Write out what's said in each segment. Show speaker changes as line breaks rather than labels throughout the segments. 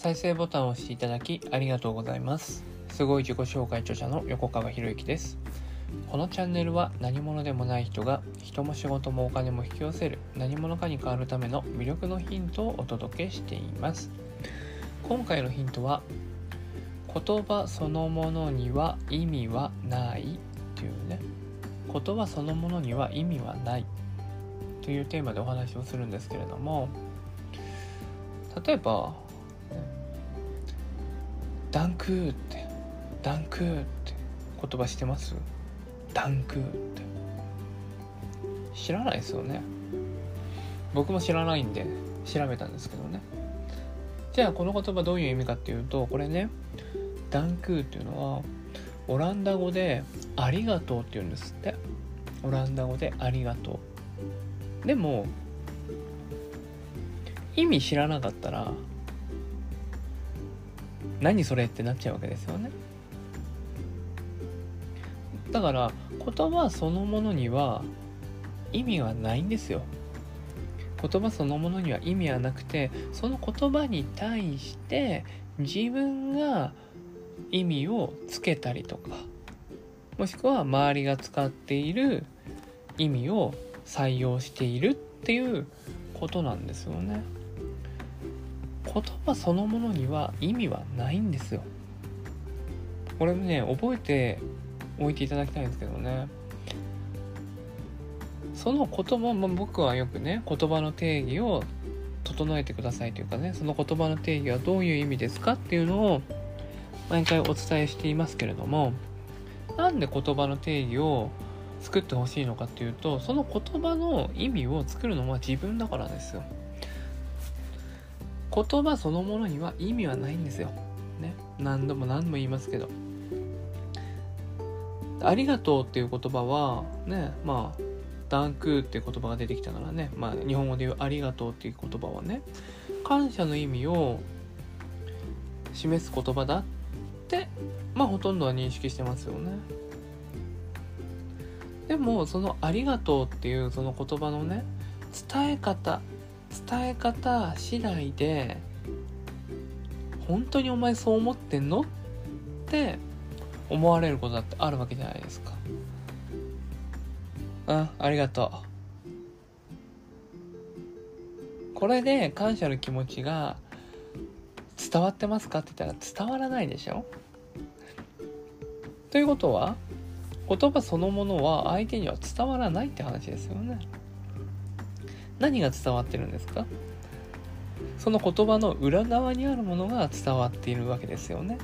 再生ボタンを押していただきありがとうございます。すごい自己紹介著者の横川博之です。このチャンネルは何者でもない人が人も仕事もお金も引き寄せる何者かに変わるための魅力のヒントをお届けしています。今回のヒントは言葉そのものには意味はないっていうね。言葉そのものには意味はないというテーマでお話をするんですけれども例えばダンクーってダンクーって言葉してます？ダンクーって。知らないですよね。僕も知らないんで調べたんですけどね。じゃあこの言葉どういう意味かっていうとこれねダンクーっていうのはオランダ語でありがとうって言うんですって。オランダ語でありがとう。でも意味知らなかったら何それってなっちゃうわけですよねだから言葉そのものには意味はないんですよ言葉そのものには意味はなくてその言葉に対して自分が意味をつけたりとかもしくは周りが使っている意味を採用しているっていうことなんですよね。言葉そのものには意味はないんですよ。これね覚えておいていただきたいんですけどね。その言葉も僕はよくね言葉の定義を整えてくださいというかねその言葉の定義はどういう意味ですかっていうのを毎回お伝えしていますけれどもなんで言葉の定義を作ってほしいのかっていうとその言葉の意味を作るのは自分だからですよ言葉そのものには意味はないんですよ。ね。何度も何度も言いますけど。ありがとうっていう言葉はねまあダンクっていう言葉が出てきたからね。まあ日本語で言うありがとうっていう言葉はね。感謝の意味を示す言葉だってまあほとんどは認識してますよね。でもその「ありがとう」っていうその言葉のね伝え方伝え方次第で本当にお前そう思ってんのって思われることだってあるわけじゃないですか。うんありがとう。これで感謝の気持ちが伝わってますかって言ったら伝わらないでしょ。ということは言葉そのものは相手には伝わらないって話ですよね。何が伝わってるんですか？その言葉の裏側にあるものが伝わっているわけですよね。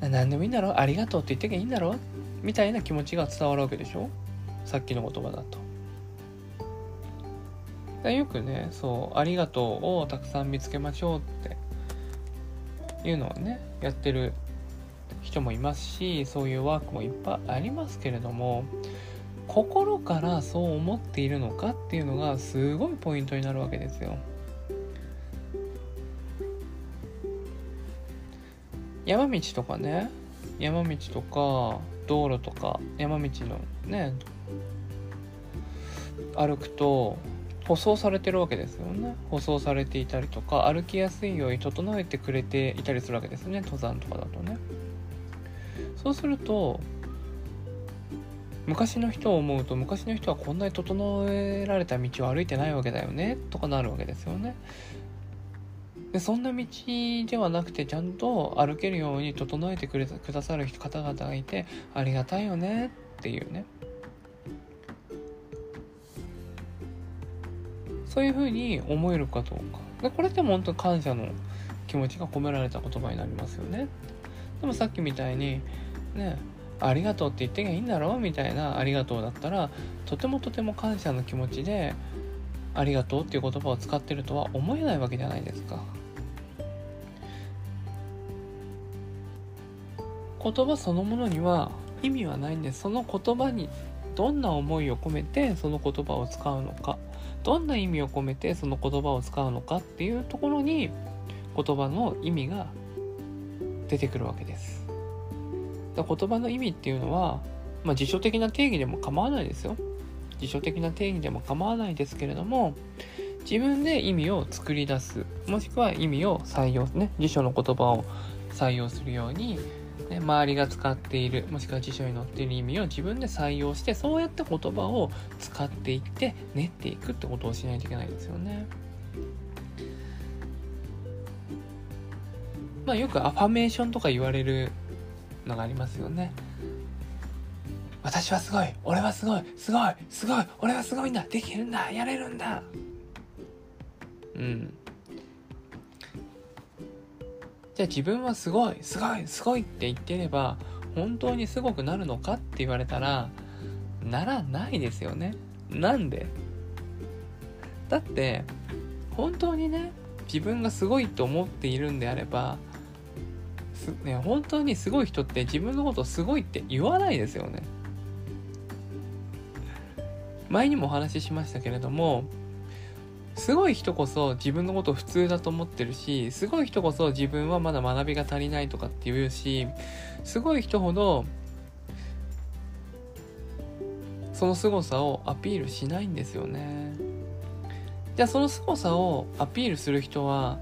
何でもいいんだろ？うありがとうって言ってきゃいいんだろ？うみたいな気持ちが伝わるわけでしょ？さっきの言葉だと。よくねそうありがとうをたくさん見つけましょうっていうのをねやってる人もいますしそういうワークもいっぱいありますけれども心からそう思っているのかっていうのがすごいポイントになるわけですよ。山道とかね山道とか道路とか山道のね歩くと舗装されてるわけですよね。舗装されていたりとか歩きやすいように整えてくれていたりするわけですね。登山とかだとね。そうすると昔の人を思うと昔の人はこんなに整えられた道を歩いてないわけだよねとかなるわけですよね。でそんな道ではなくてちゃんと歩けるように整えてくれくださる方々がいてありがたいよねっていうね。そういうふうに思えるかどうか。でこれっても本当に感謝の気持ちが込められた言葉になりますよね。でもさっきみたいにねありがとうって言ってきゃいいんだろうみたいなありがとうだったらとてもとても感謝の気持ちでありがとうっていう言葉を使ってるとは思えないわけじゃないですか。言葉そのものには意味はないんです。その言葉にどんな思いを込めてその言葉を使うのかどんな意味を込めてその言葉を使うのかっていうところに言葉の意味が出てくるわけです。だ言葉の意味っていうのは、まあ、辞書的な定義でも構わないですよ辞書的な定義でも構わないですけれども自分で意味を作り出すもしくは意味を採用ね辞書の言葉を採用するように、ね、周りが使っているもしくは辞書に載っている意味を自分で採用してそうやって言葉を使っていって練っていくってことをしないといけないですよね。まあよくアファメーションとか言われるのがありますよね。私はすごい俺はすごいすごいすごい俺はすごいんだ。できるんだ。やれるんだ。うん。じゃあ自分はすごいすごいすごいって言ってれば本当にすごくなるのかって言われたらならないですよね。なんで？だって本当にね自分がすごいと思っているんであればね、本当にすごい人って自分のことすごいって言わないですよね。前にもお話ししましたけれどもすごい人こそ自分のこと普通だと思ってるしすごい人こそ自分はまだ学びが足りないとかって言うしすごい人ほどその凄さをアピールしないんですよねじゃあその凄さをアピールする人は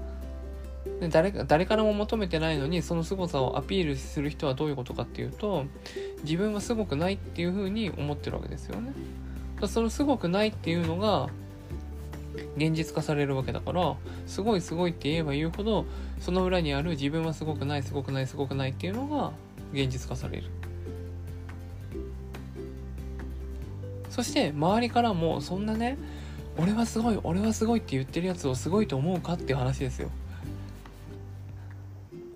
誰か誰からも求めてないのにその凄さをアピールする人はどういうことかっていうと自分はすごくないっていうふうに思ってるわけですよね。そのすごくないっていうのが現実化されるわけだからすごいすごいって言えば言うほどその裏にある自分はすごくないすごくないすごくないっていうのが現実化されるそして周りからもそんなね俺はすごい俺はすごいって言ってるやつをすごいと思うかっていう話ですよ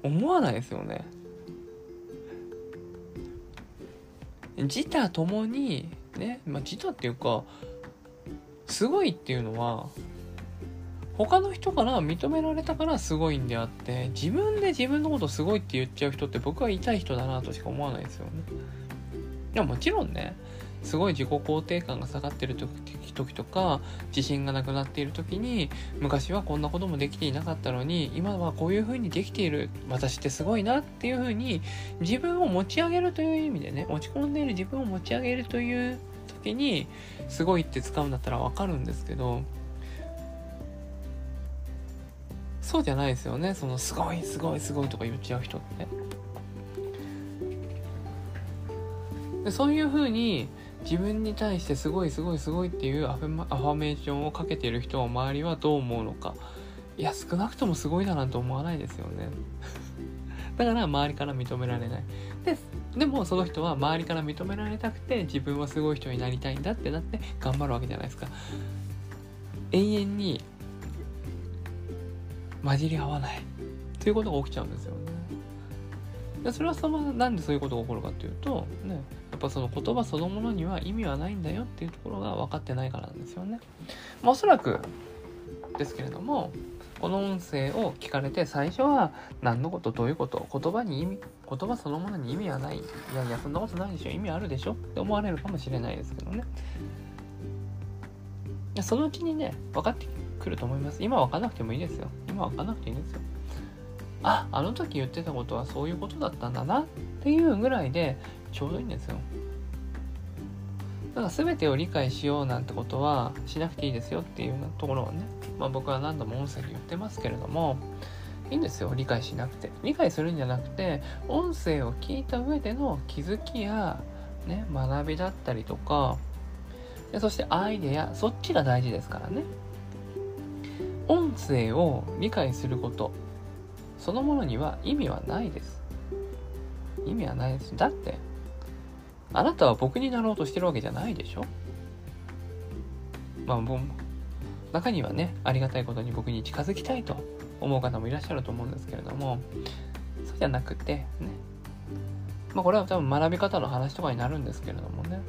思わないですよね自他ともにね、まあ、自他っていうかすごいっていうのは他の人から認められたからすごいんであって自分で自分のことすごいって言っちゃう人って僕は痛い人だなとしか思わないですよね。いやもちろんねすごい自己肯定感が下がってる時とか自信がなくなっている時に昔はこんなこともできていなかったのに今はこういう風にできている私ってすごいなっていう風に自分を持ち上げるという意味でね落ち込んでいる自分を持ち上げるという時にすごいって使うんだったらわかるんですけどそうじゃないですよね。そのすごいすごいすごいとか言っちゃう人ってでそういうふうに自分に対してすごいすごいすごいっていうアファメーションをかけてる人は周りはどう思うのか。いや少なくともすごいだなんて思わないですよね。だから周りから認められない。ででもその人は周りから認められたくて自分はすごい人になりたいんだってなって頑張るわけじゃないですか。永遠に混じり合わない。ということが起きちゃうんですよね。でそれはそのなんでそういうことが起こるかっていうとねやっぱその言葉そのものには意味はないんだよっていうところが分かってないからなんですよね、まあ、おそらくですけれどもこの音声を聞かれて最初は何のことどういうこと言葉に意味言葉そのものに意味はない。いやいやそんなことないでしょ意味あるでしょって思われるかもしれないですけどね。そのうちにね分かってくると思います。今分かんなくてもいいですよ。今分かんなくていいんですよ。ああの時言ってたことはそういうことだったんだなっていうぐらいでちょうどいいんですよ。だから全てを理解しようなんてことはしなくていいですよっていうところをね、まあ、僕は何度も音声で言ってますけれどもいいんですよ。理解しなくて。理解するんじゃなくて音声を聞いた上での気づきや、ね、学びだったりとかでそしてアイデアそっちが大事ですからね。音声を理解すること。そのものには意味はないです。意味はないです。だってあなたは僕になろうとしてるわけじゃないでしょ？まあ中にはねありがたいことに僕に近づきたいと思う方もいらっしゃると思うんですけれどもそうじゃなくてね。まあこれは多分学び方の話とかになるんですけれどもね。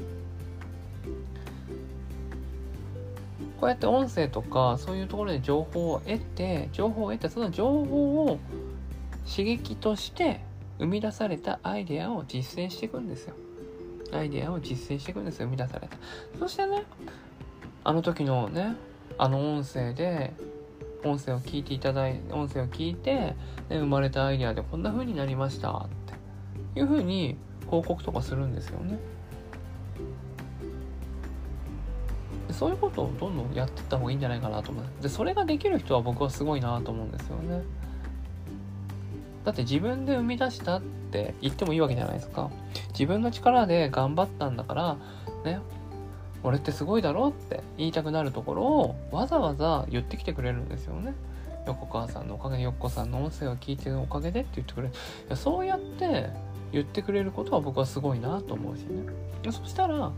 こうやって音声とかそういうところで情報を得て情報を得てその情報を刺激として生み出されたアイデアを実践していくんですよ。アイデアを実践していくんですよ生み出されたそしてねあの時のねあの音声で音声を聞いていただいて音声を聞いて、ね、生まれたアイデアでこんな風になりましたっていう風に報告とかするんですよね。そういうことをどんどんやっていった方がいいんじゃないかなと思う。でそれができる人は僕はすごいなと思うんですよね。だって自分で生み出したっって言ってもいいわけじゃないですか。自分の力で頑張ったんだからね俺ってすごいだろって言いたくなるところをわざわざ言ってきてくれるんですよね。横川さんのおかげで横さんの音声を聞いてるおかげでって言ってくれる。いやそうやって言ってくれることは僕はすごいなと思うしね。そしたらね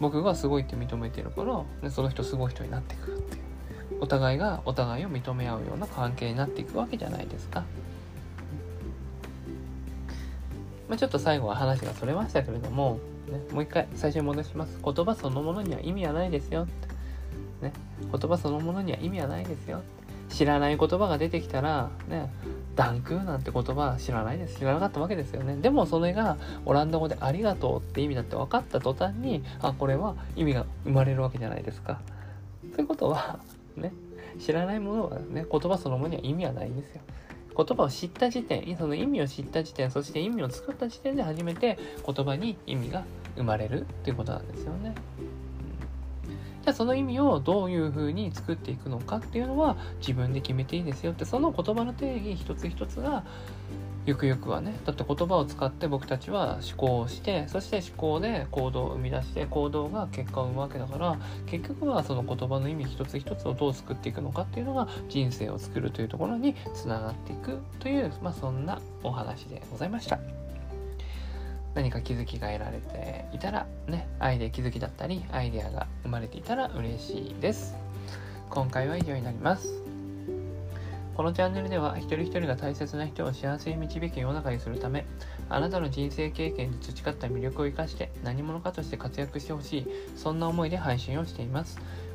僕がすごいって認めてるから、ね、その人すごい人になっていくっていう。お互いがお互いを認め合うような関係になっていくわけじゃないですか。まあ、ちょっと最後は話がそれましたけれども、ね、もう一回最初に戻します。言葉そのものには意味はないですよ。ね、言葉そのものには意味はないですよ。知らない言葉が出てきたら、ね、ダンクなんて言葉知らないです。知らなかったわけですよね。でもそれがオランダ語でありがとうって意味だって分かった途端に、あ、これは意味が生まれるわけじゃないですか。そういうことは、ね、知らないものはね、言葉そのものには意味はないんですよ。言葉を知った時点、その意味を知った時点、そして意味を作った時点で初めて言葉に意味が生まれるということなんですよね。じゃあその意味をどういうふうに作っていくのかっていうのは自分で決めていいですよってその言葉の定義一つ一つがゆくゆくはねだって言葉を使って僕たちは思考をしてそして思考で行動を生み出して行動が結果を生むわけだから結局はその言葉の意味一つ一つをどう作っていくのかっていうのが人生を作るというところにつながっていくという、まあ、そんなお話でございました。何か気づきが得られていたらねアイデア気づきだったりアイデアが生まれていたら嬉しいです。今回は以上になります。このチャンネルでは一人一人が大切な人を幸せに導く世の中にするためあなたの人生経験で培った魅力を生かして何者かとして活躍してほしいそんな思いで配信をしています